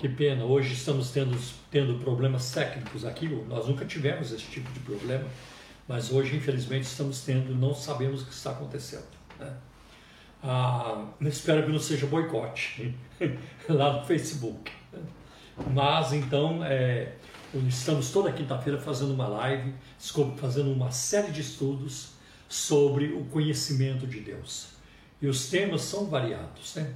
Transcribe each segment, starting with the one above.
Que pena, hoje estamos tendo, tendo problemas técnicos aqui, nós nunca tivemos esse tipo de problema, mas hoje, infelizmente, estamos tendo, não sabemos o que está acontecendo. Né? Ah, espero que não seja boicote lá no Facebook. Mas então, é, estamos toda quinta-feira fazendo uma live, fazendo uma série de estudos sobre o conhecimento de Deus. E os temas são variados. Né?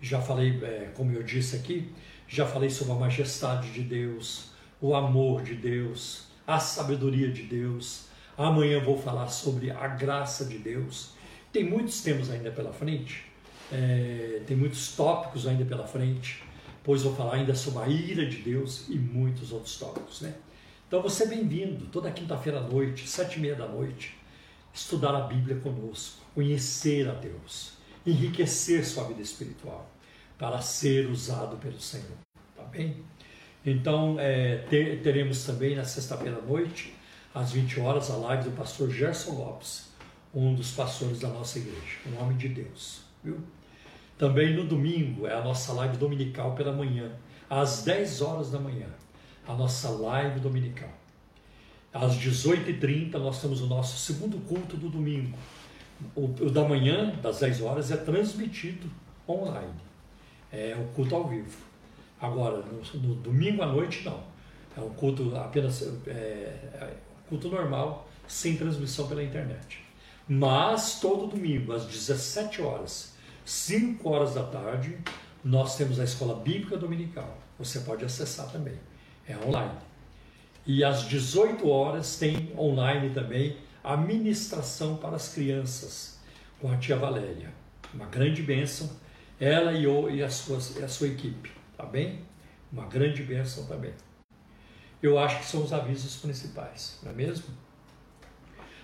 Já falei, é, como eu disse aqui, já falei sobre a majestade de Deus, o amor de Deus, a sabedoria de Deus. Amanhã vou falar sobre a graça de Deus. Tem muitos temas ainda pela frente, é, tem muitos tópicos ainda pela frente, pois vou falar ainda sobre a ira de Deus e muitos outros tópicos. Né? Então você é bem-vindo toda quinta-feira à noite, sete e meia da noite, estudar a Bíblia conosco, conhecer a Deus, enriquecer sua vida espiritual para ser usado pelo Senhor. Bem? Então, é, ter, teremos também na sexta-feira à noite, às 20 horas, a live do pastor Gerson Lopes, um dos pastores da nossa igreja, um homem de Deus. Viu? Também no domingo é a nossa live dominical pela manhã, às 10 horas da manhã, a nossa live dominical. Às 18h30 nós temos o nosso segundo culto do domingo. O, o da manhã, das 10 horas, é transmitido online é o culto ao vivo. Agora, no, no domingo à noite, não. É um culto apenas é, é culto normal, sem transmissão pela internet. Mas todo domingo, às 17 horas, 5 horas da tarde, nós temos a escola bíblica dominical. Você pode acessar também. É online. E às 18 horas tem online também a ministração para as crianças com a tia Valéria. Uma grande bênção ela e, o, e, a, sua, e a sua equipe, tá bem? Uma grande bênção também. Eu acho que são os avisos principais, não é mesmo?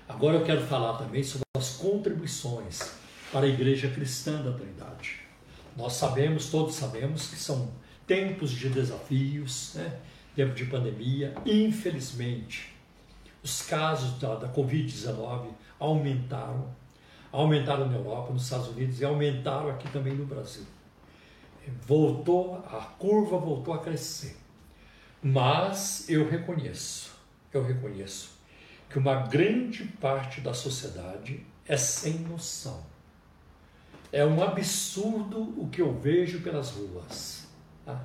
Agora eu quero falar também sobre as contribuições para a Igreja Cristã da Trindade. Nós sabemos, todos sabemos, que são tempos de desafios, né? tempo de pandemia. Infelizmente, os casos da, da Covid-19 aumentaram aumentaram na Europa, nos Estados Unidos e aumentaram aqui também no Brasil. Voltou, a curva voltou a crescer. Mas eu reconheço, eu reconheço que uma grande parte da sociedade é sem noção. É um absurdo o que eu vejo pelas ruas. Tá?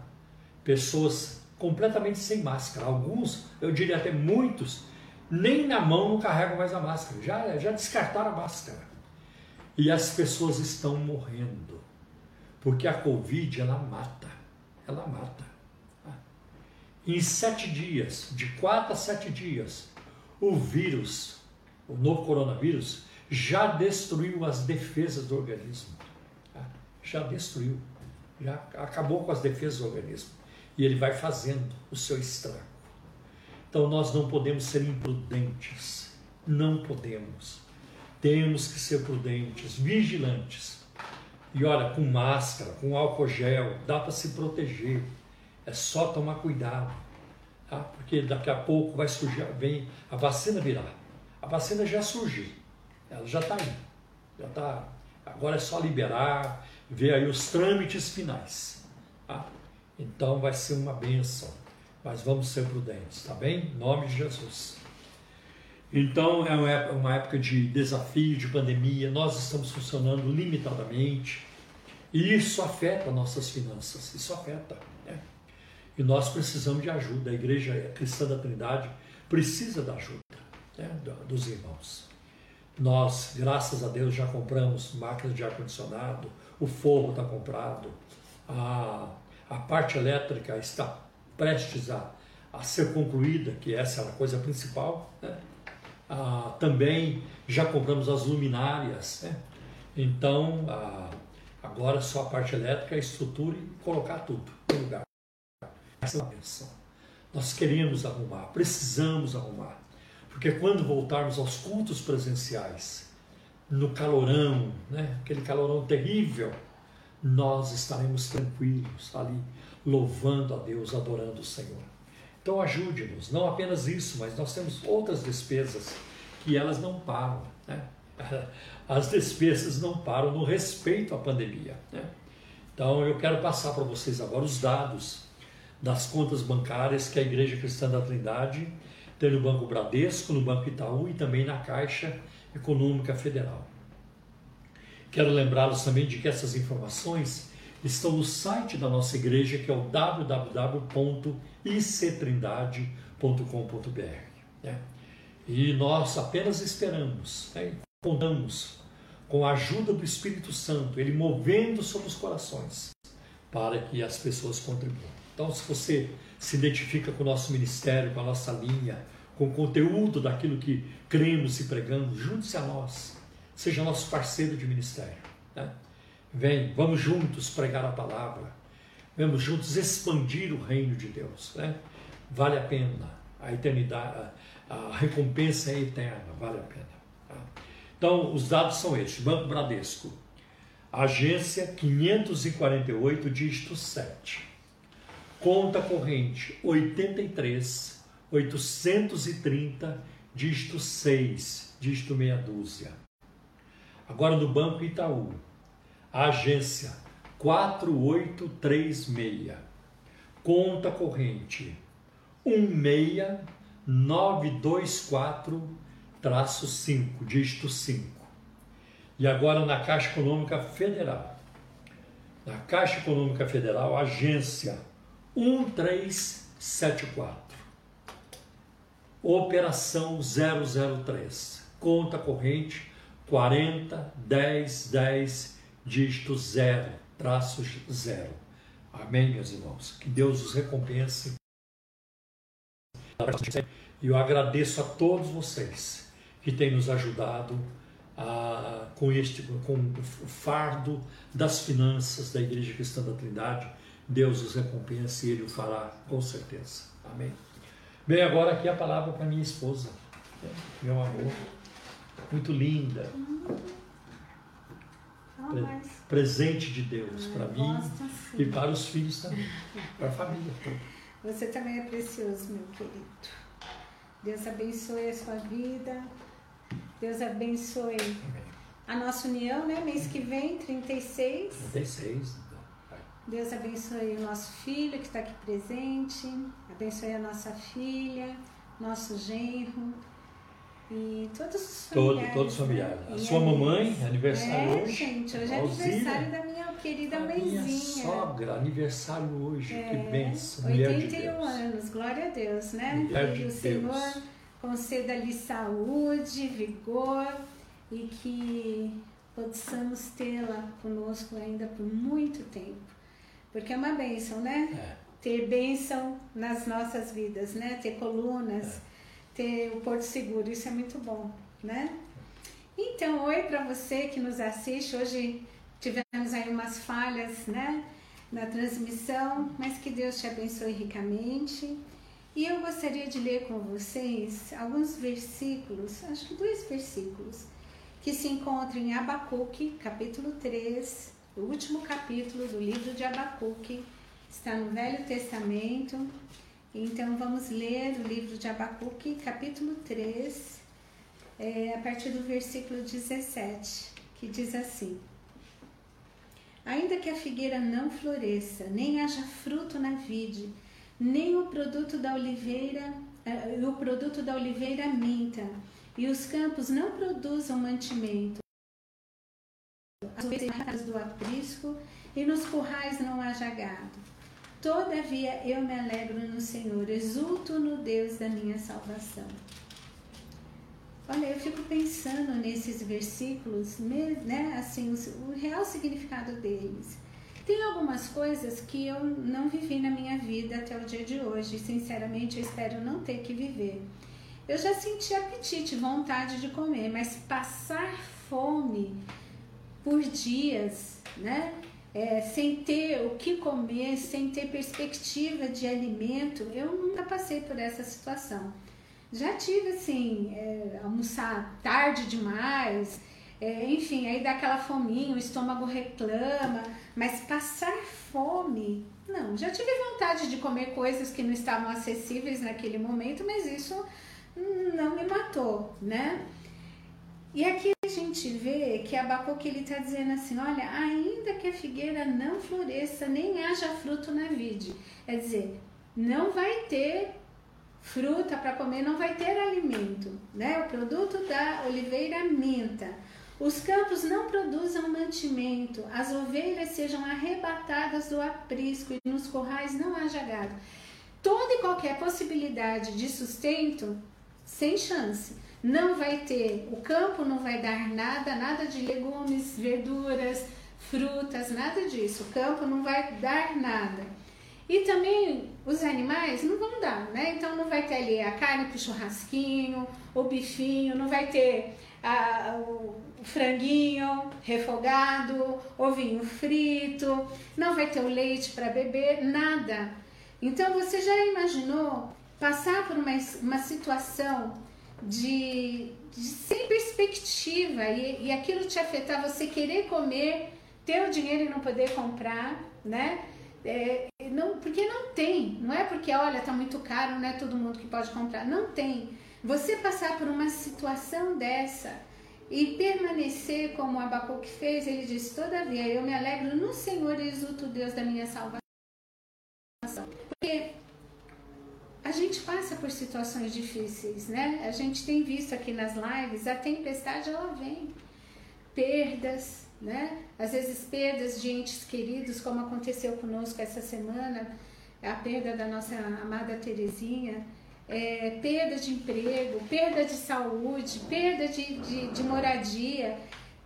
Pessoas completamente sem máscara. Alguns, eu diria até muitos, nem na mão não carregam mais a máscara. Já, já descartaram a máscara. E as pessoas estão morrendo. Porque a Covid, ela mata. Ela mata. Em sete dias, de quatro a sete dias, o vírus, o novo coronavírus, já destruiu as defesas do organismo. Já destruiu. Já acabou com as defesas do organismo. E ele vai fazendo o seu estrago. Então nós não podemos ser imprudentes. Não podemos temos que ser prudentes, vigilantes. E olha, com máscara, com álcool gel, dá para se proteger. É só tomar cuidado, tá? porque daqui a pouco vai surgir, vem a vacina virar. A vacina já surgiu, ela já está aí, já está. Agora é só liberar, ver aí os trâmites finais. Tá? Então vai ser uma benção, mas vamos ser prudentes, tá bem? Em nome de Jesus. Então é uma época de desafio, de pandemia, nós estamos funcionando limitadamente e isso afeta nossas finanças, isso afeta. Né? E nós precisamos de ajuda, a Igreja Cristã da Trindade precisa da ajuda né, dos irmãos. Nós, graças a Deus, já compramos máquinas de ar-condicionado, o forro está comprado, a, a parte elétrica está prestes a, a ser concluída, que essa é a coisa principal. Né? Ah, também já compramos as luminárias. Né? Então, ah, agora só a parte elétrica, a estrutura e colocar tudo no lugar. Essa é. Nós queremos arrumar, precisamos arrumar. Porque quando voltarmos aos cultos presenciais, no calorão, né? aquele calorão terrível, nós estaremos tranquilos ali, louvando a Deus, adorando o Senhor. Então ajude-nos, não apenas isso, mas nós temos outras despesas que elas não param. Né? As despesas não param no respeito à pandemia. Né? Então eu quero passar para vocês agora os dados das contas bancárias que a Igreja Cristã da Trindade tem no Banco Bradesco, no Banco Itaú e também na Caixa Econômica Federal. Quero lembrá-los também de que essas informações estão no site da nossa igreja, que é o www.ictrindade.com.br. Né? E nós apenas esperamos, né? contamos com a ajuda do Espírito Santo, ele movendo sobre os corações, para que as pessoas contribuam. Então, se você se identifica com o nosso ministério, com a nossa linha, com o conteúdo daquilo que cremos e pregamos, junte-se a nós, seja nosso parceiro de ministério. Né? Vem, vamos juntos pregar a palavra, vamos juntos expandir o reino de Deus. Né? Vale a pena, a eternidade, a, recompensa é eterna, vale a pena. Tá? Então, os dados são estes: Banco Bradesco, agência 548, dígito 7. Conta corrente 83 830, dígito 6, dígito meia dúzia. Agora no Banco Itaú, agência 4836, conta corrente 16924-5, dígito 5. E agora na Caixa Econômica Federal. Na Caixa Econômica Federal, agência 1374. Operação 003. Conta corrente 40 10 10 dígito 0, traço 0. Amém, meus irmãos? Que Deus os recompense. E eu agradeço a todos vocês que têm nos ajudado a, com este com o fardo das finanças da Igreja Cristã da Trindade. Deus os recompense e Ele o fará com certeza. Amém. Bem, agora aqui a palavra para minha esposa, meu amor muito linda. Pre presente de Deus para mim e para os filhos também, para a família. Você também é precioso, meu querido. Deus abençoe a sua vida. Deus abençoe Amém. a nossa união, né? Mês que vem, 36. 36. Então. Deus abençoe o nosso filho que está aqui presente. Abençoe a nossa filha, nosso genro. E todos os familiares. Todo, todos os familiares. Né? A sua mamãe, aniversário é, hoje. gente, hoje é aniversário da minha querida mãezinha. Minha sogra, aniversário hoje. É, que benção. Mulher 81 de Deus. anos, glória a Deus, né? Mulher de o Senhor conceda-lhe saúde, vigor e que possamos tê-la conosco ainda por muito tempo. Porque é uma bênção, né? É. Ter bênção nas nossas vidas, né? Ter colunas. É ter o Porto Seguro, isso é muito bom, né? Então, oi para você que nos assiste. Hoje tivemos aí umas falhas, né, na transmissão, mas que Deus te abençoe ricamente. E eu gostaria de ler com vocês alguns versículos, acho que dois versículos, que se encontram em Abacuque, capítulo 3, o último capítulo do livro de Abacuque, está no Velho Testamento, então vamos ler o livro de Abacuque, capítulo 3, é, a partir do versículo 17, que diz assim: Ainda que a figueira não floresça, nem haja fruto na vide, nem o produto da oliveira, uh, o produto da oliveira minta, e os campos não produzam mantimento, as do aprisco, e nos currais não haja gado Todavia eu me alegro no Senhor, exulto no Deus da minha salvação. Olha, eu fico pensando nesses versículos, né, assim, o, real significado deles. Tem algumas coisas que eu não vivi na minha vida até o dia de hoje, sinceramente eu espero não ter que viver. Eu já senti apetite, vontade de comer, mas passar fome por dias, né? É, sem ter o que comer, sem ter perspectiva de alimento, eu nunca passei por essa situação. Já tive assim, é, almoçar tarde demais, é, enfim, aí dá aquela fominha, o estômago reclama, mas passar fome, não. Já tive vontade de comer coisas que não estavam acessíveis naquele momento, mas isso não me matou, né? E aqui gente vê que Abacuque ele está dizendo assim, olha, ainda que a figueira não floresça, nem haja fruto na vide. É dizer, não vai ter fruta para comer, não vai ter alimento. Né? O produto da oliveira minta. Os campos não produzam mantimento, as ovelhas sejam arrebatadas do aprisco e nos corrais não haja gado. Toda e qualquer possibilidade de sustento, sem chance. Não vai ter, o campo não vai dar nada, nada de legumes, verduras, frutas, nada disso. O campo não vai dar nada. E também os animais não vão dar, né? Então não vai ter ali a carne para churrasquinho, o bifinho, não vai ter a, o franguinho refogado, ovinho frito, não vai ter o leite para beber, nada. Então você já imaginou passar por uma, uma situação de, de sem perspectiva e, e aquilo te afetar, você querer comer, ter o dinheiro e não poder comprar, né? É, não, porque não tem, não é porque olha, tá muito caro, não é todo mundo que pode comprar, não tem. Você passar por uma situação dessa e permanecer como o Abacuque fez, ele disse: Todavia eu me alegro no Senhor e exulto Deus da minha salvação. A gente passa por situações difíceis, né? A gente tem visto aqui nas lives, a tempestade ela vem. Perdas, né? Às vezes perdas de entes queridos, como aconteceu conosco essa semana, a perda da nossa amada Terezinha, é, perda de emprego, perda de saúde, perda de, de, de moradia,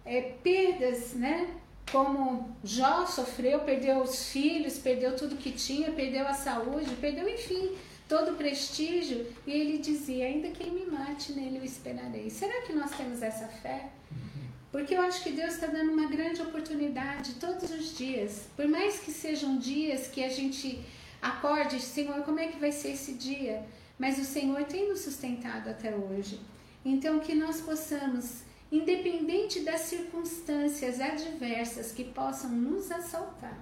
é, perdas, né? Como Jó sofreu, perdeu os filhos, perdeu tudo que tinha, perdeu a saúde, perdeu, enfim, todo prestígio, e ele dizia: Ainda que ele me mate, nele eu esperarei. Será que nós temos essa fé? Porque eu acho que Deus está dando uma grande oportunidade todos os dias. Por mais que sejam dias que a gente acorde, Senhor, como é que vai ser esse dia? Mas o Senhor tem nos sustentado até hoje. Então, que nós possamos, independente das circunstâncias adversas que possam nos assaltar,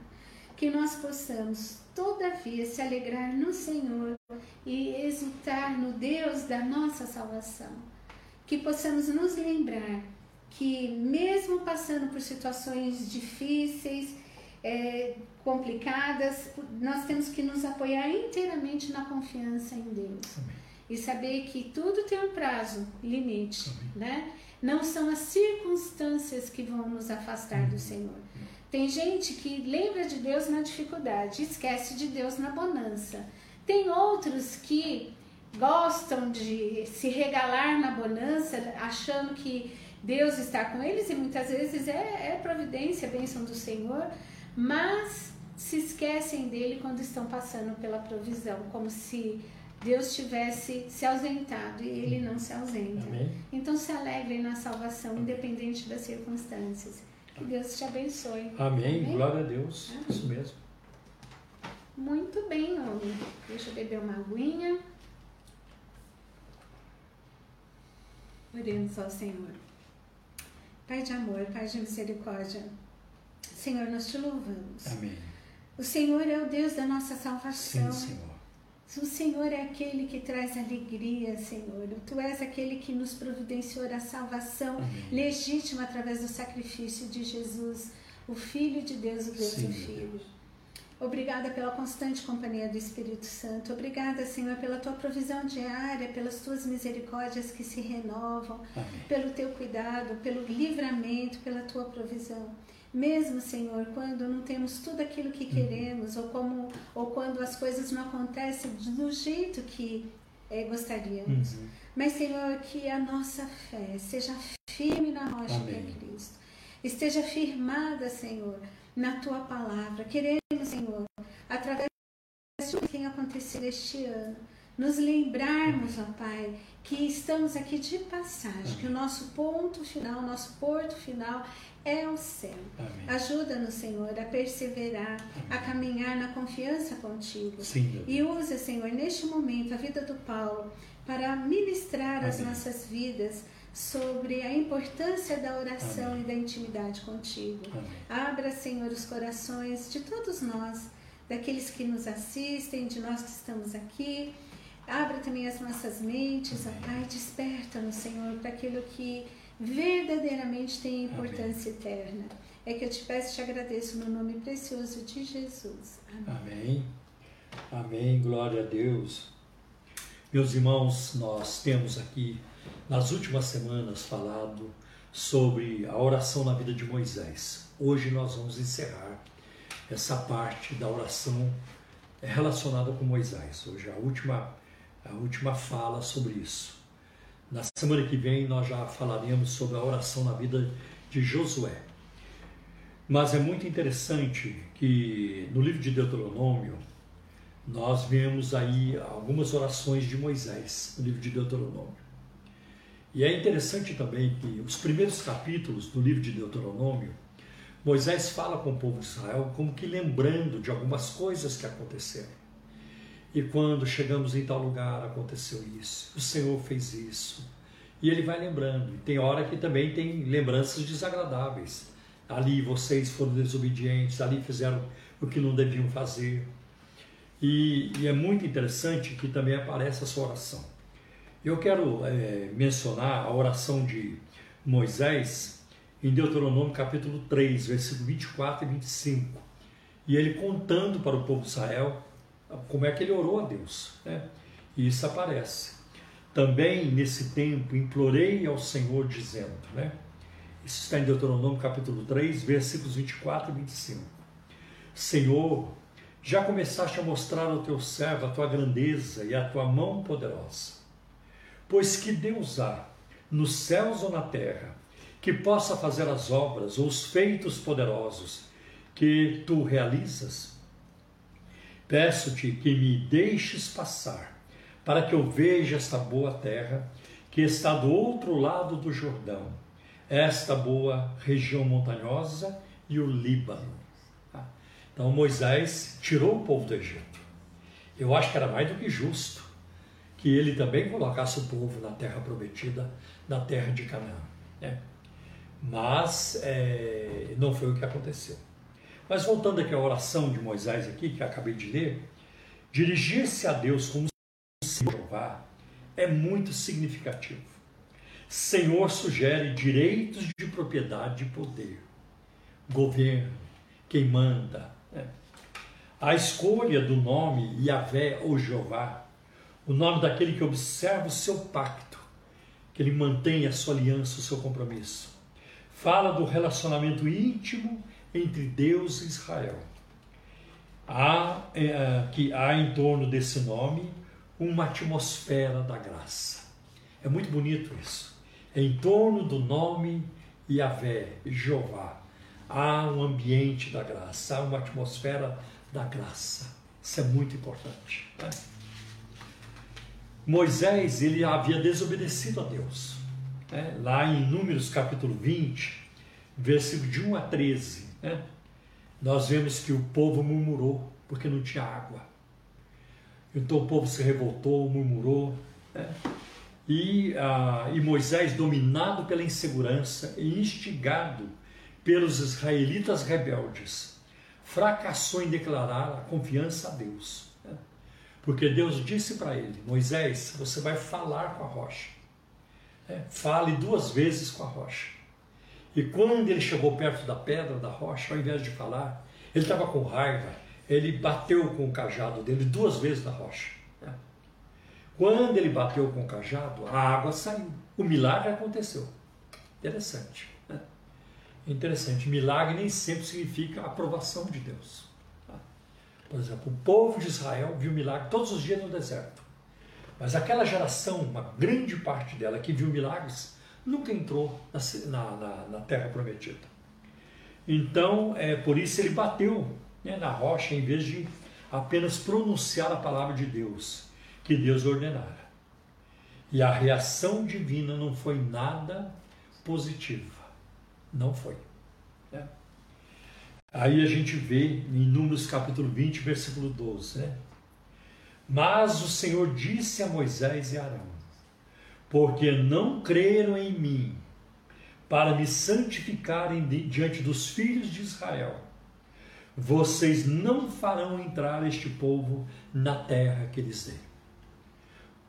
que nós possamos, todavia, se alegrar no Senhor e exultar no Deus da nossa salvação. Que possamos nos lembrar que, mesmo passando por situações difíceis, é, complicadas, nós temos que nos apoiar inteiramente na confiança em Deus. Amém. E saber que tudo tem um prazo, limite, né? Não são as circunstâncias que vão nos afastar do uhum. Senhor. Tem gente que lembra de Deus na dificuldade, esquece de Deus na bonança. Tem outros que gostam de se regalar na bonança, achando que Deus está com eles e muitas vezes é, é providência, bênção do Senhor, mas se esquecem dele quando estão passando pela provisão, como se Deus tivesse se ausentado e ele não se ausenta. Amém. Então se alegrem na salvação, independente das circunstâncias. Que Deus te abençoe. Amém. Amém? Glória a Deus. Amém. Isso mesmo. Muito bem, homem. Deixa eu beber uma aguinha. Oremos ao Senhor. Pai de amor, Pai de misericórdia, Senhor, nós te louvamos. Amém. O Senhor é o Deus da nossa salvação. Sim, Senhor. O Senhor é aquele que traz alegria, Senhor. Tu és aquele que nos providenciou a salvação Amém. legítima através do sacrifício de Jesus, o Filho de Deus, o Deus Sim, e Filho. Deus. Obrigada pela constante companhia do Espírito Santo. Obrigada, Senhor, pela tua provisão diária, pelas tuas misericórdias que se renovam, Amém. pelo teu cuidado, pelo livramento, pela tua provisão. Mesmo, Senhor, quando não temos tudo aquilo que uhum. queremos, ou, como, ou quando as coisas não acontecem do jeito que é, gostaríamos. Uhum. Mas, Senhor, que a nossa fé seja firme na rocha Amém. que é Cristo. Esteja firmada, Senhor, na tua palavra. Queremos, Senhor, através de tudo que tem acontecido este ano, nos lembrarmos, ó Pai, que estamos aqui de passagem, que o nosso ponto final, nosso porto final é o céu. Ajuda-nos, Senhor, a perseverar, Amém. a caminhar na confiança contigo. Sim, e usa, Senhor, neste momento a vida do Paulo para ministrar Amém. as nossas vidas sobre a importância da oração Amém. e da intimidade contigo. Abra, Senhor, os corações de todos nós, daqueles que nos assistem, de nós que estamos aqui. Abra também as nossas mentes, ó Pai, desperta-nos, Senhor, para aquilo que verdadeiramente têm importância Amém. eterna. É que eu te peço e te agradeço no nome precioso de Jesus. Amém. Amém. Amém. Glória a Deus. Meus irmãos, nós temos aqui nas últimas semanas falado sobre a oração na vida de Moisés. Hoje nós vamos encerrar essa parte da oração relacionada com Moisés. Hoje a última a última fala sobre isso. Na semana que vem nós já falaremos sobre a oração na vida de Josué. Mas é muito interessante que no livro de Deuteronômio nós vemos aí algumas orações de Moisés, no livro de Deuteronômio. E é interessante também que os primeiros capítulos do livro de Deuteronômio, Moisés fala com o povo de Israel como que lembrando de algumas coisas que aconteceram. E quando chegamos em tal lugar aconteceu isso, o Senhor fez isso. E ele vai lembrando. E tem hora que também tem lembranças desagradáveis. Ali vocês foram desobedientes, ali fizeram o que não deviam fazer. E, e é muito interessante que também aparece a sua oração. Eu quero é, mencionar a oração de Moisés em Deuteronômio capítulo 3, versículo 24 e 25. E ele contando para o povo de Israel como é que ele orou a Deus. Né? E isso aparece. Também nesse tempo implorei ao Senhor dizendo, né? Isso está em Deuteronômio capítulo 3, versículos 24 e 25. Senhor, já começaste a mostrar ao teu servo a tua grandeza e a tua mão poderosa. Pois que Deus há, nos céus ou na terra, que possa fazer as obras ou os feitos poderosos que tu realizas? Peço-te que me deixes passar, para que eu veja esta boa terra que está do outro lado do Jordão, esta boa região montanhosa e o Líbano. Tá? Então Moisés tirou o povo do Egito. Eu acho que era mais do que justo que ele também colocasse o povo na terra prometida, na terra de Canaã. Né? Mas é, não foi o que aconteceu. Mas voltando aqui à oração de Moisés aqui, que acabei de ler, dirigir-se a Deus como Jeová é muito significativo. Senhor sugere direitos de propriedade e poder, governo, quem manda. Né? A escolha do nome Yahvé ou Jeová, o nome daquele que observa o seu pacto, que ele mantém a sua aliança, o seu compromisso. Fala do relacionamento íntimo entre Deus e Israel. Há, é, que há em torno desse nome uma atmosfera da graça. É muito bonito isso. Em torno do nome Yahvé, Jeová, há um ambiente da graça, há uma atmosfera da graça. Isso é muito importante. Né? Moisés ele havia desobedecido a Deus. Né? Lá em Números capítulo 20, versículo de 1 a 13, né? nós vemos que o povo murmurou porque não tinha água. Então o povo se revoltou, murmurou. Né? E, ah, e Moisés, dominado pela insegurança e instigado pelos israelitas rebeldes, fracassou em declarar a confiança a Deus. Né? Porque Deus disse para ele: Moisés, você vai falar com a rocha. Né? Fale duas vezes com a rocha. E quando ele chegou perto da pedra, da rocha, ao invés de falar, ele estava com raiva, ele bateu com o cajado dele duas vezes na rocha. Né? Quando ele bateu com o cajado, a água saiu. O milagre aconteceu. Interessante. Né? Interessante. Milagre nem sempre significa aprovação de Deus. Tá? Por exemplo, o povo de Israel viu milagre todos os dias no deserto. Mas aquela geração, uma grande parte dela que viu milagres, nunca entrou na, na, na terra prometida. Então, é, por isso ele bateu né, na rocha em vez de apenas pronunciar a palavra de Deus, que Deus ordenara. E a reação divina não foi nada positiva. Não foi. Né? Aí a gente vê em Números capítulo 20, versículo 12, né? Mas o Senhor disse a Moisés e Arão: porque não creram em mim, para me santificarem diante dos filhos de Israel. Vocês não farão entrar este povo na terra que lhes dei.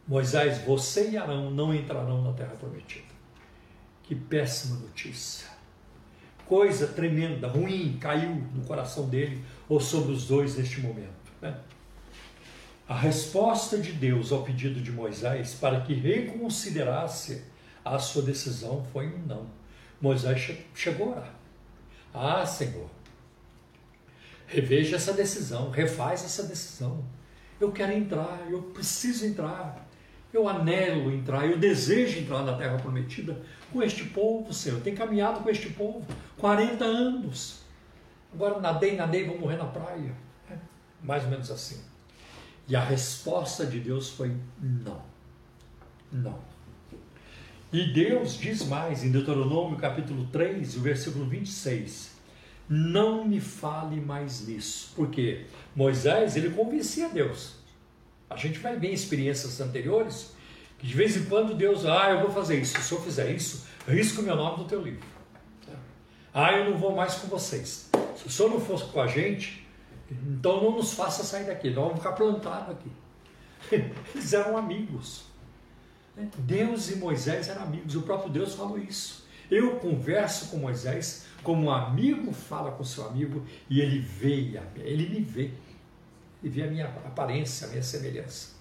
Moisés, você e Arão não entrarão na terra prometida. Que péssima notícia. Coisa tremenda, ruim, caiu no coração dele ou sobre os dois neste momento. Né? A resposta de Deus ao pedido de Moisés para que reconsiderasse a sua decisão foi um não. Moisés chegou a orar. Ah, Senhor, reveja essa decisão, refaz essa decisão. Eu quero entrar, eu preciso entrar. Eu anelo entrar, eu desejo entrar na terra prometida com este povo, Senhor. Eu tenho caminhado com este povo 40 anos. Agora nadei, nadei, vou morrer na praia. É mais ou menos assim. E a resposta de Deus foi não. Não. E Deus diz mais em Deuteronômio capítulo 3, o versículo 26. Não me fale mais nisso. Porque Moisés, ele convencia Deus. A gente vai ver em experiências anteriores que de vez em quando Deus, ah, eu vou fazer isso. Se eu fizer isso, risco o meu nome do teu livro. Ah, eu não vou mais com vocês. Se o senhor não fosse com a gente, então não nos faça sair daqui. Nós vamos ficar plantados aqui. Eles eram amigos. Deus e Moisés eram amigos. O próprio Deus falou isso. Eu converso com Moisés como um amigo fala com seu amigo e ele vê, ele me vê e ver a minha aparência, a minha semelhança.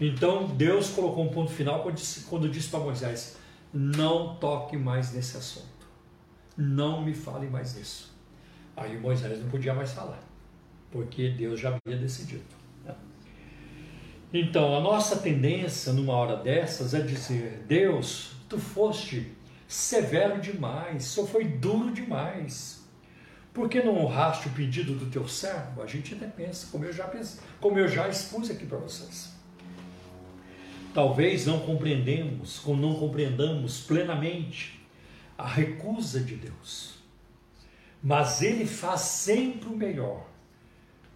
Então Deus colocou um ponto final quando disse, quando disse para Moisés: Não toque mais nesse assunto, não me fale mais nisso. Aí Moisés não podia mais falar, porque Deus já havia decidido. Né? Então a nossa tendência numa hora dessas é dizer: Deus, tu foste severo demais, só foi duro demais. Por que não honraste o pedido do teu servo? A gente até pensa, como eu já pensei, como eu já expus aqui para vocês. Talvez não compreendemos, como não compreendamos plenamente a recusa de Deus. Mas ele faz sempre o melhor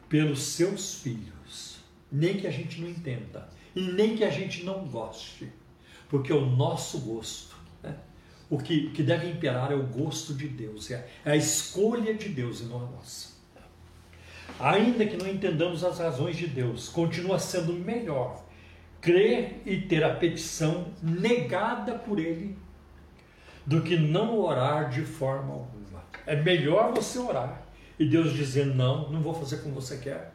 pelos seus filhos, nem que a gente não entenda e nem que a gente não goste, porque o nosso gosto o que, que deve imperar é o gosto de Deus, é, é a escolha de Deus e não a nossa. Ainda que não entendamos as razões de Deus, continua sendo melhor crer e ter a petição negada por Ele do que não orar de forma alguma. É melhor você orar e Deus dizer não, não vou fazer como você quer,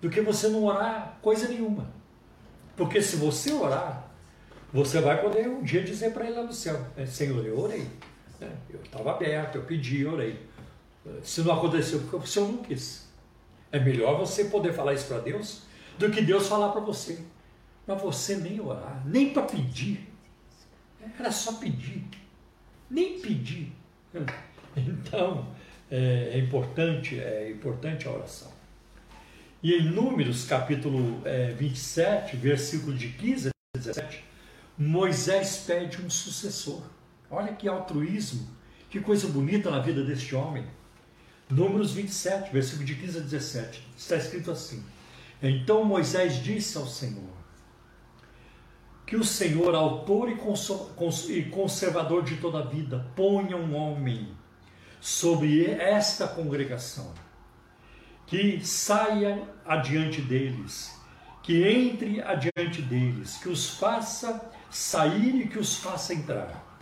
do que você não orar coisa nenhuma. Porque se você orar, você vai poder um dia dizer para ele lá no céu: né, Senhor, eu orei. Né, eu estava aberto, eu pedi, eu orei. Se não aconteceu, porque o Senhor não quis. É melhor você poder falar isso para Deus do que Deus falar para você. Mas você nem orar, nem para pedir. Era só pedir. Nem pedir. Então, é, é importante, é importante a oração. E em Números, capítulo é, 27, versículo de 15 a 17, Moisés pede um sucessor. Olha que altruísmo, que coisa bonita na vida deste homem. Números 27, versículo de 15 a 17, está escrito assim: Então Moisés disse ao Senhor: Que o Senhor, autor e conservador de toda a vida, ponha um homem sobre esta congregação, que saia adiante deles, que entre adiante deles, que os faça sair e que os faça entrar,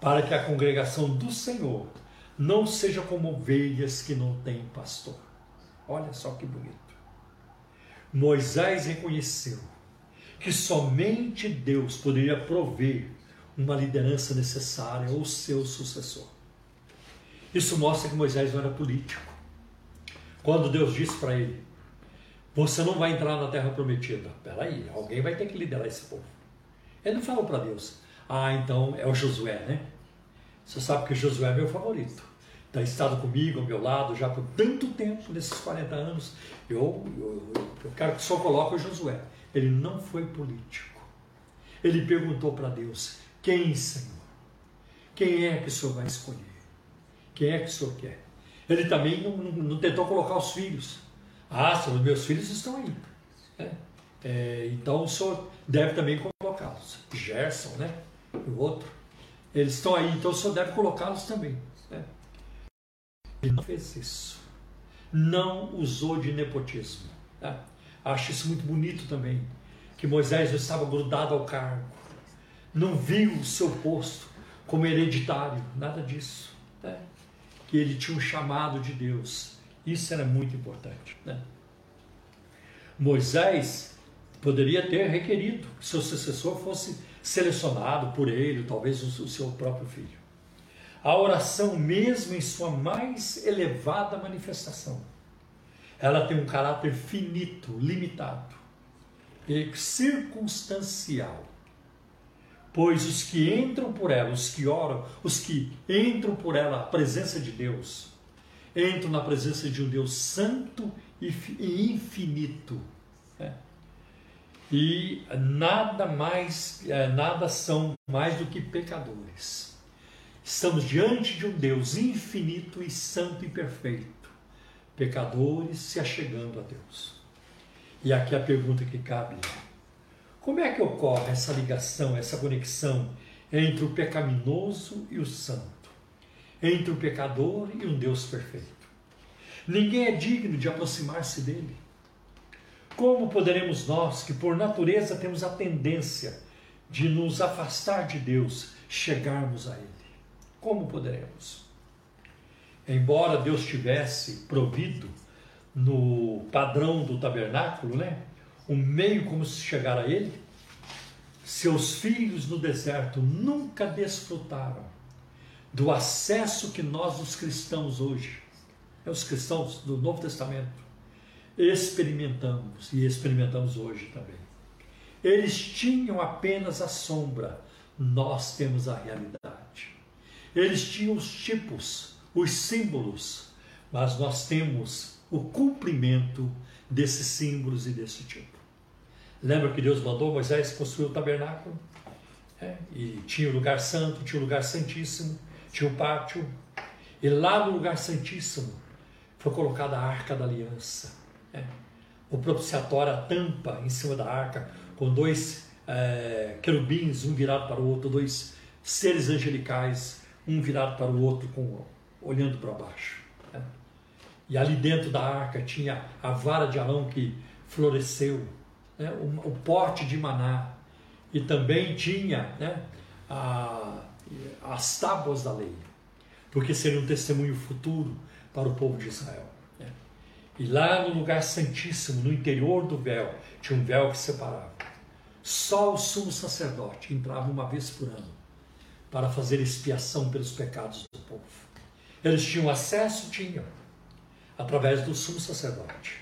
para que a congregação do Senhor não seja como ovelhas que não têm pastor. Olha só que bonito. Moisés reconheceu que somente Deus poderia prover uma liderança necessária ou seu sucessor. Isso mostra que Moisés não era político. Quando Deus disse para ele: Você não vai entrar na terra prometida. Peraí, alguém vai ter que liderar esse povo. Ele não falou para Deus, ah, então é o Josué, né? Você sabe que Josué é meu favorito. Está estado comigo, ao meu lado, já por tanto tempo, nesses 40 anos. Eu, eu, eu quero que Senhor coloque o Josué. Ele não foi político. Ele perguntou para Deus: Quem, Senhor? Quem é que o Senhor vai escolher? Quem é que o Senhor quer? Ele também não, não, não tentou colocar os filhos. Ah, Senhor, meus filhos estão aí. É. É, então o Senhor deve também colocá-los. Gerson, né? O outro. Eles estão aí, então o senhor deve colocá-los também. Né? Ele não fez isso. Não usou de nepotismo. Né? Acho isso muito bonito também. Que Moisés estava grudado ao cargo. Não viu o seu posto como hereditário, nada disso. Né? Que ele tinha um chamado de Deus. Isso era muito importante. Né? Moisés poderia ter requerido que seu sucessor fosse selecionado por ele, talvez o seu próprio filho. A oração, mesmo em sua mais elevada manifestação, ela tem um caráter finito, limitado e circunstancial. Pois os que entram por ela, os que oram, os que entram por ela, a presença de Deus, entram na presença de um Deus santo e infinito. Né? E nada mais, é, nada são mais do que pecadores. Estamos diante de um Deus infinito e santo e perfeito, pecadores se achegando a Deus. E aqui a pergunta que cabe: como é que ocorre essa ligação, essa conexão entre o pecaminoso e o santo, entre o pecador e um Deus perfeito? Ninguém é digno de aproximar-se dele. Como poderemos nós, que por natureza temos a tendência de nos afastar de Deus, chegarmos a Ele? Como poderemos? Embora Deus tivesse provido no padrão do tabernáculo, né? Um meio como se chegar a ele. Seus filhos no deserto nunca desfrutaram do acesso que nós, os cristãos, hoje, é os cristãos do Novo Testamento, experimentamos e experimentamos hoje também. Eles tinham apenas a sombra, nós temos a realidade. Eles tinham os tipos, os símbolos, mas nós temos o cumprimento desses símbolos e desse tipo. Lembra que Deus mandou Moisés construir o tabernáculo? É, e tinha o lugar santo, tinha o lugar santíssimo, tinha o pátio. E lá no lugar santíssimo foi colocada a arca da aliança. É, o propiciatório, a tampa em cima da arca, com dois é, querubins, um virado para o outro, dois seres angelicais, um virado para o outro, com, olhando para baixo. E ali dentro da arca tinha a vara de Arão que floresceu, né? o, o pote de maná. E também tinha né? a, as tábuas da lei, porque seria um testemunho futuro para o povo de Israel. Né? E lá no lugar santíssimo, no interior do véu, tinha um véu que separava. Só o sumo sacerdote entrava uma vez por ano para fazer expiação pelos pecados do povo. Eles tinham acesso? Tinham através do sumo sacerdote,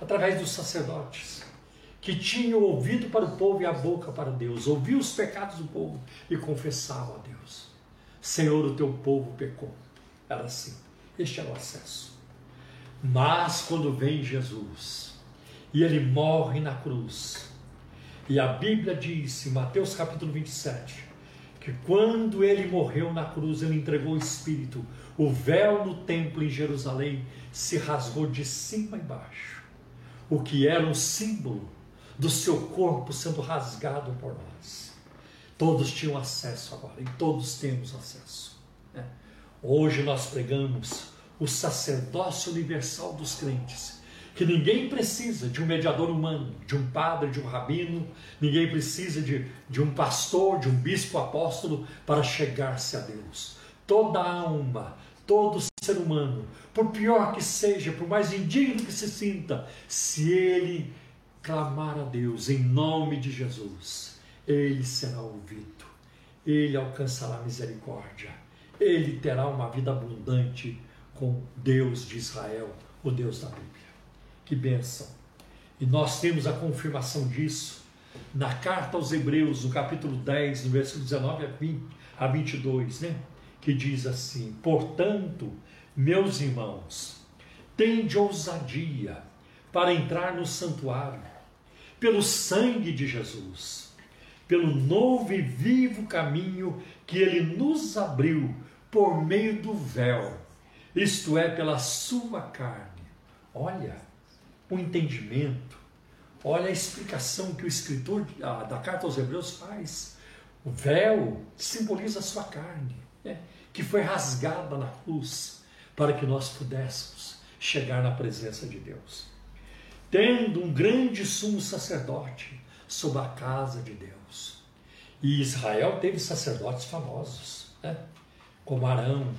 através dos sacerdotes, que tinham ouvido para o povo e a boca para Deus, ouviam os pecados do povo e confessavam a Deus. Senhor, o teu povo pecou. Era assim. Este era o acesso. Mas quando vem Jesus e ele morre na cruz, e a Bíblia diz em Mateus capítulo 27, que quando ele morreu na cruz, ele entregou o Espírito, o véu no templo em Jerusalém se rasgou de cima e baixo, o que era um símbolo do seu corpo sendo rasgado por nós. Todos tinham acesso agora e todos temos acesso. Né? Hoje nós pregamos o sacerdócio universal dos crentes que ninguém precisa de um mediador humano, de um padre, de um rabino, ninguém precisa de, de um pastor, de um bispo apóstolo para chegar-se a Deus. Toda alma, todo ser humano, por pior que seja, por mais indigno que se sinta, se ele clamar a Deus em nome de Jesus, ele será ouvido, ele alcançará misericórdia, ele terá uma vida abundante com Deus de Israel, o Deus da Bíblia. Que bênção! E nós temos a confirmação disso na carta aos Hebreus, no capítulo 10, no versículo 19 a, 20, a 22, né? que diz assim: Portanto, meus irmãos, tende ousadia para entrar no santuário, pelo sangue de Jesus, pelo novo e vivo caminho que ele nos abriu por meio do véu, isto é, pela sua carne. Olha, o entendimento, olha a explicação que o escritor da carta aos Hebreus faz. O véu simboliza a sua carne, né, que foi rasgada na cruz para que nós pudéssemos chegar na presença de Deus. Tendo um grande sumo sacerdote sobre a casa de Deus. E Israel teve sacerdotes famosos. né? como Arão,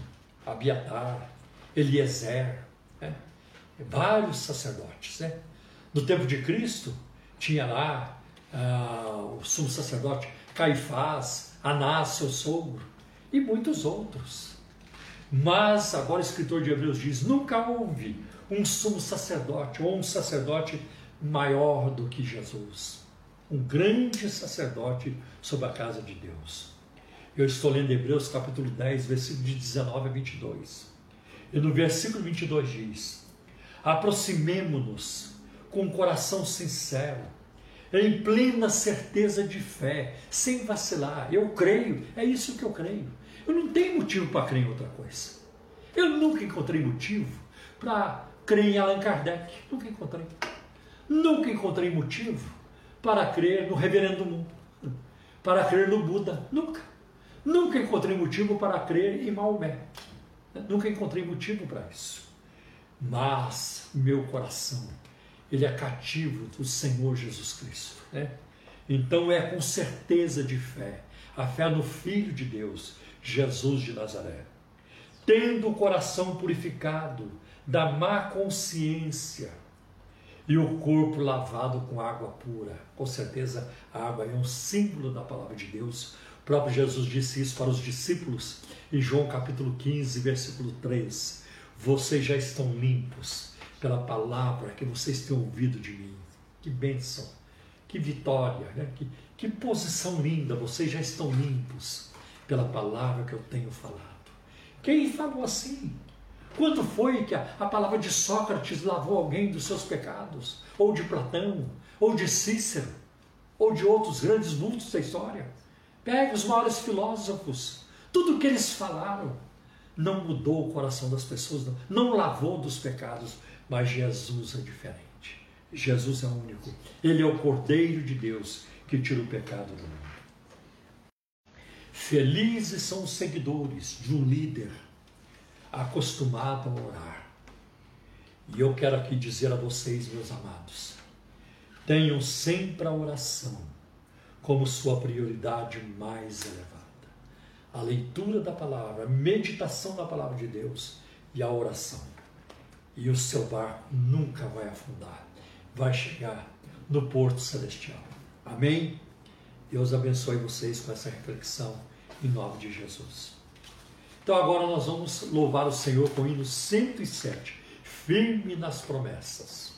Abiatar, Eliezer, né? vários sacerdotes. Né? No tempo de Cristo, tinha lá ah, o sumo sacerdote Caifás, Anás, seu sogro, e muitos outros. Mas agora o escritor de Hebreus diz: nunca houve um sumo sacerdote ou um sacerdote maior do que Jesus, um grande sacerdote sobre a casa de Deus. Eu estou lendo Hebreus capítulo 10, versículo de 19 a 22. E no versículo 22 diz: Aproximemo-nos com um coração sincero, em plena certeza de fé, sem vacilar. Eu creio, é isso que eu creio. Eu não tenho motivo para crer em outra coisa. Eu nunca encontrei motivo para crer em Allan Kardec. Nunca encontrei. Nunca encontrei motivo para crer no Reverendo Mundo, para crer no Buda. Nunca. Nunca encontrei motivo para crer em Maomé. Nunca encontrei motivo para isso. Mas meu coração, ele é cativo do Senhor Jesus Cristo. Né? Então é com certeza de fé, a fé no Filho de Deus, Jesus de Nazaré. Tendo o coração purificado da má consciência e o corpo lavado com água pura. Com certeza, a água é um símbolo da palavra de Deus. O próprio Jesus disse isso para os discípulos em João capítulo 15, versículo 3. Vocês já estão limpos pela palavra que vocês têm ouvido de mim. Que bênção, que vitória, né? que, que posição linda. Vocês já estão limpos pela palavra que eu tenho falado. Quem falou assim? Quando foi que a, a, palavra de Sócrates lavou alguém dos seus pecados? Ou de Platão? Ou de Cícero? Ou de outros grandes vultos da história? Pegue os maiores filósofos. Tudo o que eles falaram não mudou o coração das pessoas, não, não lavou dos pecados. Mas Jesus é diferente. Jesus é único. Ele é o Cordeiro de Deus que tira o pecado do mundo. Felizes são os seguidores de um líder acostumado a orar. E eu quero aqui dizer a vocês, meus amados, tenham sempre a oração como sua prioridade mais elevada. A leitura da palavra, a meditação da palavra de Deus e a oração. E o seu barco nunca vai afundar, vai chegar no porto celestial. Amém? Deus abençoe vocês com essa reflexão em nome de Jesus. Então agora nós vamos louvar o Senhor com o hino 107, firme nas promessas.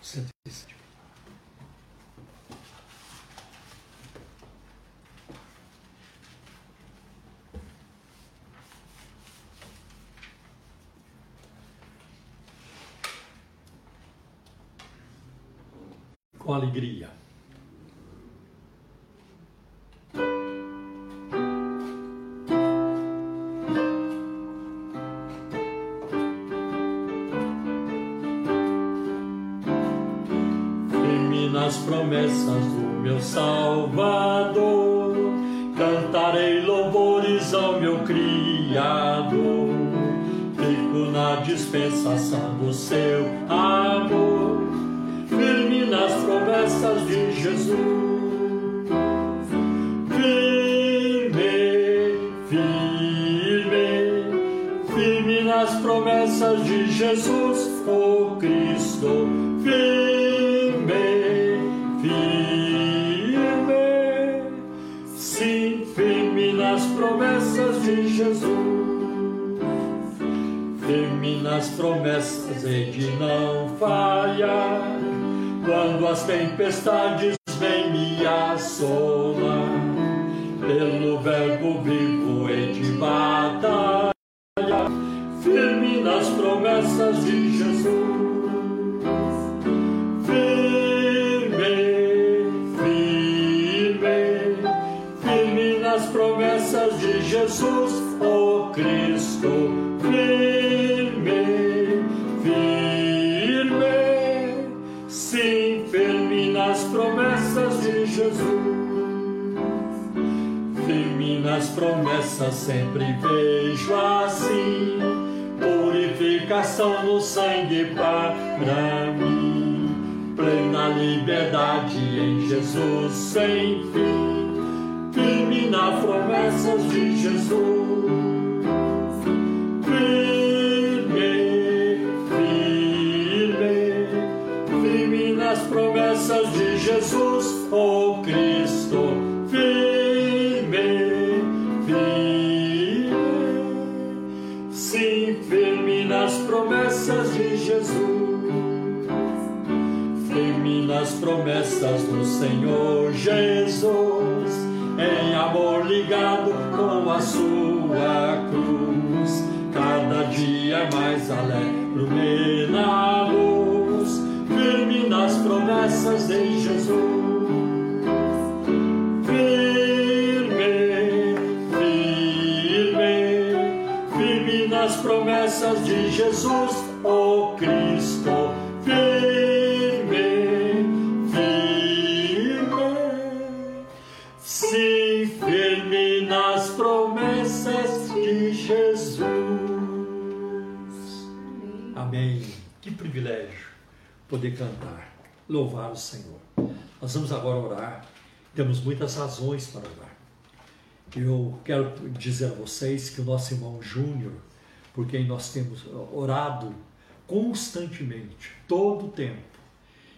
Cento e sete. Com alegria. promessas do meu Salvador. Cantarei louvores ao meu Criador. Fico na dispensação do seu tempestades vêm me assolar, pelo verbo vivo e de batalha, firme nas promessas de Jesus. Jesus, oh Cristo, sempre vejo assim, purificação no sangue para mim plena liberdade em Jesus sem fim, firme nas promessas de Jesus. Sua cruz, cada dia mais alegre na luz, firme nas promessas de Jesus. Firme, firme, firme nas promessas de Jesus, oh Cristo, poder cantar, louvar o Senhor. Nós vamos agora orar, temos muitas razões para orar. Eu quero dizer a vocês que o nosso irmão Júnior, por quem nós temos orado constantemente, todo o tempo,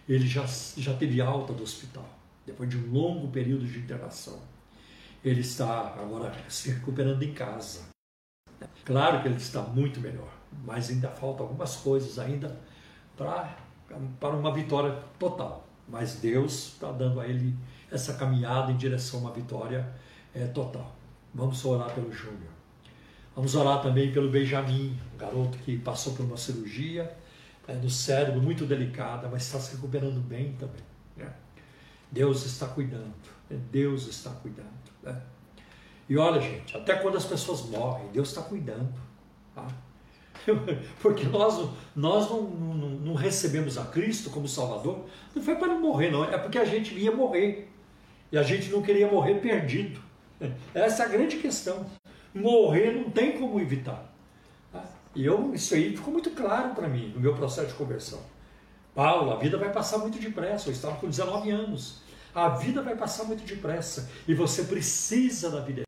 ele já, já teve alta do hospital, depois de um longo período de internação. Ele está agora se recuperando em casa. Claro que ele está muito melhor, mas ainda faltam algumas coisas ainda para, para uma vitória total. Mas Deus está dando a ele essa caminhada em direção a uma vitória é, total. Vamos orar pelo Júnior. Vamos orar também pelo Benjamin, um garoto que passou por uma cirurgia é, no cérebro muito delicada, mas está se recuperando bem também. Né? Deus está cuidando. Né? Deus está cuidando. Né? E olha, gente, até quando as pessoas morrem, Deus está cuidando. Tá? Porque nós, nós não, não, não, recebemos a Cristo como Salvador, não foi para não morrer, não, é porque a gente ia morrer. E a gente não queria morrer perdido. Essa é a grande questão. Morrer não tem como evitar. Tá? E eu, isso aí ficou muito claro para mim no meu processo de conversão. Paulo, a vida vai passar muito depressa. Eu estava com 19 anos. A vida vai passar muito depressa. E você precisa da vida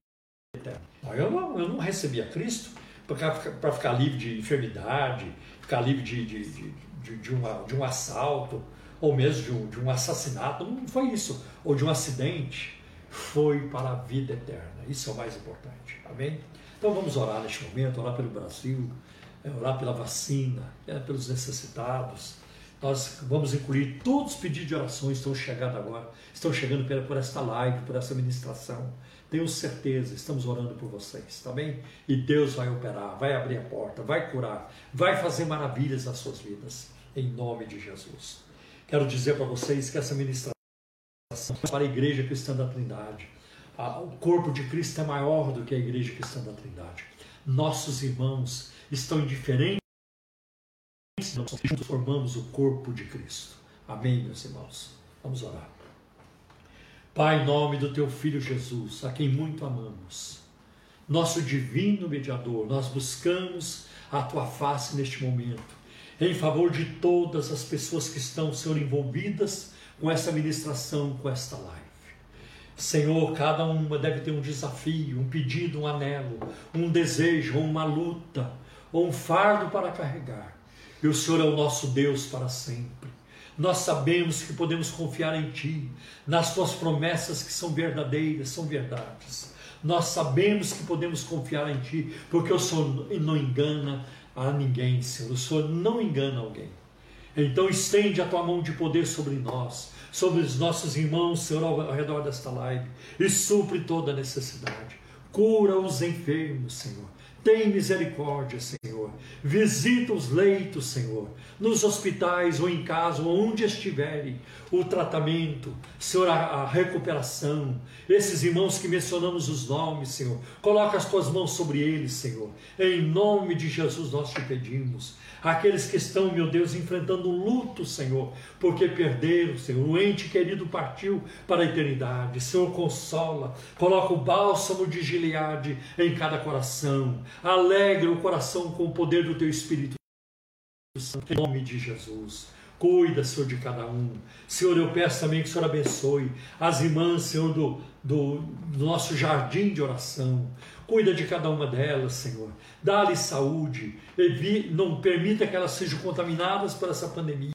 eterna. Eu não, eu não recebi a Cristo para ficar livre de enfermidade, ficar livre de, de, de, de, uma, de um assalto, ou mesmo de um, de um assassinato. Não foi isso. Ou de um acidente. Foi para a vida eterna. Isso é o mais importante. Amém? Então vamos orar neste momento, orar pelo Brasil, é, orar pela vacina, é, pelos necessitados. Nós vamos incluir todos os pedidos de orações que estão chegando agora, estão chegando por esta live, por essa ministração. Tenho certeza, estamos orando por vocês, tá bem? E Deus vai operar, vai abrir a porta, vai curar, vai fazer maravilhas nas suas vidas, em nome de Jesus. Quero dizer para vocês que essa ministração é para a Igreja Cristã da Trindade. O corpo de Cristo é maior do que a Igreja Cristã da Trindade. Nossos irmãos estão em diferentes nós formamos o corpo de Cristo. Amém, meus irmãos? Vamos orar. Pai, em nome do teu filho Jesus, a quem muito amamos, nosso divino mediador, nós buscamos a tua face neste momento, em favor de todas as pessoas que estão, Senhor, envolvidas com essa ministração, com esta live. Senhor, cada uma deve ter um desafio, um pedido, um anelo, um desejo, uma luta, ou um fardo para carregar. E o Senhor é o nosso Deus para sempre nós sabemos que podemos confiar em Ti, nas Tuas promessas que são verdadeiras, são verdades. Nós sabemos que podemos confiar em Ti, porque o Senhor não engana a ninguém, Senhor. O Senhor não engana alguém. Então estende a Tua mão de poder sobre nós, sobre os nossos irmãos, Senhor, ao redor desta live, e supre toda necessidade. Cura os enfermos, Senhor. Tem misericórdia, Senhor. Visita os leitos, Senhor, nos hospitais ou em casa, onde estiverem, o tratamento, Senhor, a, recuperação. Esses irmãos que mencionamos os nomes, Senhor, coloca as tuas mãos sobre eles, Senhor. Em nome de Jesus nós te pedimos aqueles que estão, meu Deus, enfrentando luto, Senhor, porque perderam, Senhor, o ente querido partiu para a eternidade. Senhor, consola, coloca o bálsamo de Gileade em cada coração, alegra o coração com o poder do teu Espírito Santo, em nome de Jesus. Cuida, Senhor, de cada um. Senhor, eu peço também que o Senhor abençoe as irmãs, Senhor, do, do, do nosso jardim de oração. Cuida de cada uma delas, Senhor. Dá-lhe saúde. Não permita que elas sejam contaminadas por essa pandemia.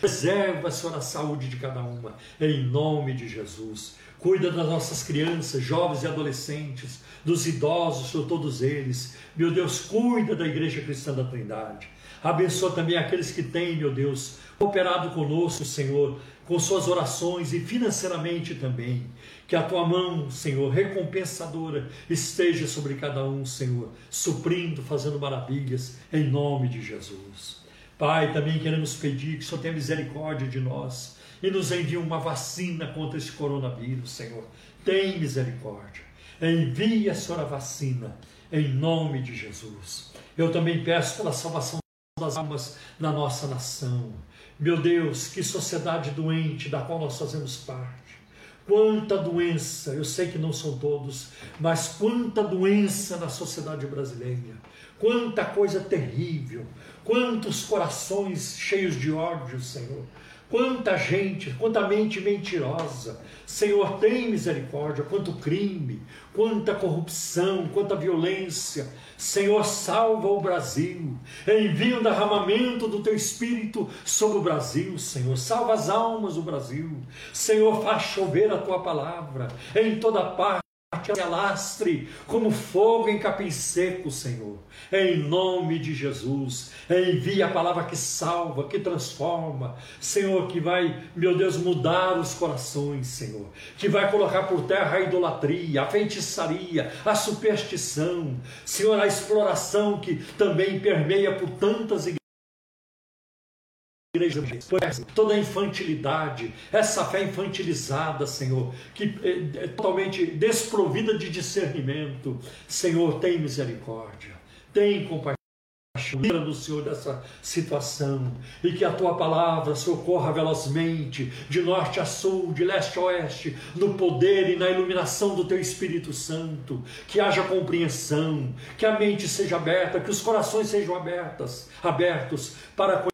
Preserva, Senhor, a saúde de cada uma. Em nome de Jesus. Cuida das nossas crianças, jovens e adolescentes, dos idosos, Senhor, todos eles. Meu Deus, cuida da Igreja Cristã da Trindade. Abençoa também aqueles que têm, meu Deus, cooperado conosco, Senhor, com suas orações e financeiramente também. Que a tua mão, Senhor, recompensadora esteja sobre cada um, Senhor, suprindo, fazendo maravilhas, em nome de Jesus. Pai, também queremos pedir que o Senhor tenha misericórdia de nós e nos envie uma vacina contra esse coronavírus, Senhor. Tem misericórdia. Envie, Senhor, a vacina, em nome de Jesus. Eu também peço pela salvação das almas da nossa nação. Meu Deus, que sociedade doente da qual nós fazemos parte. Quanta doença, eu sei que não são todos, mas quanta doença na sociedade brasileira. Quanta coisa terrível, quantos corações cheios de ódio, Senhor. Quanta gente, quanta mente mentirosa. Senhor, tem misericórdia. Quanto crime, quanta corrupção, quanta violência. Senhor, salva o Brasil. Envia um derramamento do teu espírito sobre o Brasil, Senhor. Salva as almas do Brasil. Senhor, faz chover a tua palavra em toda parte que alastre como fogo em capim seco, Senhor. Em nome de Jesus, envia a palavra que salva, que transforma, Senhor, que vai, meu Deus, mudar os corações, Senhor, que vai colocar por terra a idolatria, a feitiçaria, a superstição, Senhor, a exploração que também permeia por tantas igrejas igreja, toda a infantilidade, essa fé infantilizada, Senhor, que é, totalmente desprovida de discernimento. Senhor, tem misericórdia, tem compaixão. Livra-nos, Senhor, dessa situação e que a tua palavra socorra velozmente, de norte a sul, de leste a oeste, no poder e na iluminação do teu Espírito Santo. Que haja compreensão, que a mente seja aberta, que os corações sejam abertas, abertos para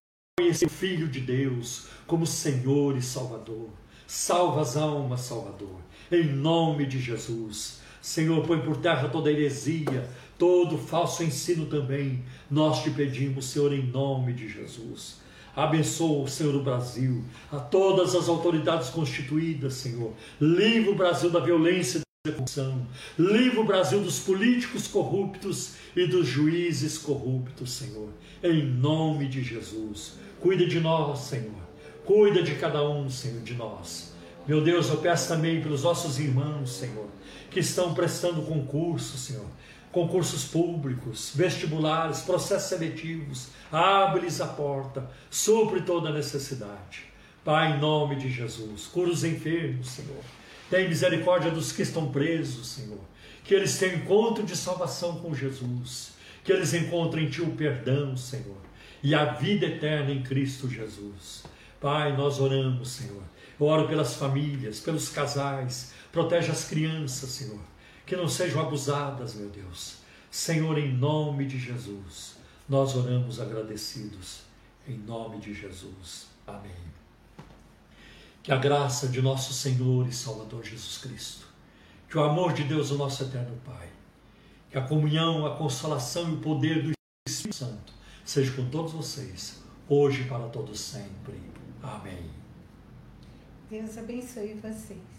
conhecer o Filho de Deus como Senhor e Salvador. Salva as almas, Salvador, em nome de Jesus. Senhor, põe por terra toda heresia, todo falso ensino também. Nós te pedimos, Senhor, em nome de Jesus. Abençoa, Senhor, o Brasil, a todas as autoridades constituídas, Senhor. Livra o Brasil da violência e da corrupção. Livra o Brasil dos políticos corruptos e dos juízes corruptos, Senhor. Em nome de Jesus. Cuida de nós, Senhor. Cuida de cada um, Senhor, de nós. Meu Deus, eu peço também pelos nossos irmãos, Senhor, que estão prestando concursos, Senhor. Concursos públicos, vestibulares, processos seletivos. Abre-lhes a porta, supre toda necessidade. Pai, em nome de Jesus, cura os enfermos, Senhor. Tem misericórdia dos que estão presos, Senhor. Que eles tenham encontro de salvação com Jesus. Que eles encontrem em Ti o perdão, Senhor e a vida eterna em Cristo Jesus. Pai, nós oramos, Senhor. Eu oro pelas famílias, pelos casais, protege as crianças, Senhor, que não sejam abusadas, meu Deus. Senhor, em nome de Jesus, nós oramos agradecidos, em nome de Jesus. Amém. Que a graça de nosso Senhor e Salvador Jesus Cristo, que o amor de Deus, o nosso eterno Pai, que a comunhão, a consolação e o poder do Espírito Santo seja com todos vocês, hoje e para todos sempre. Amém. Deus abençoe vocês.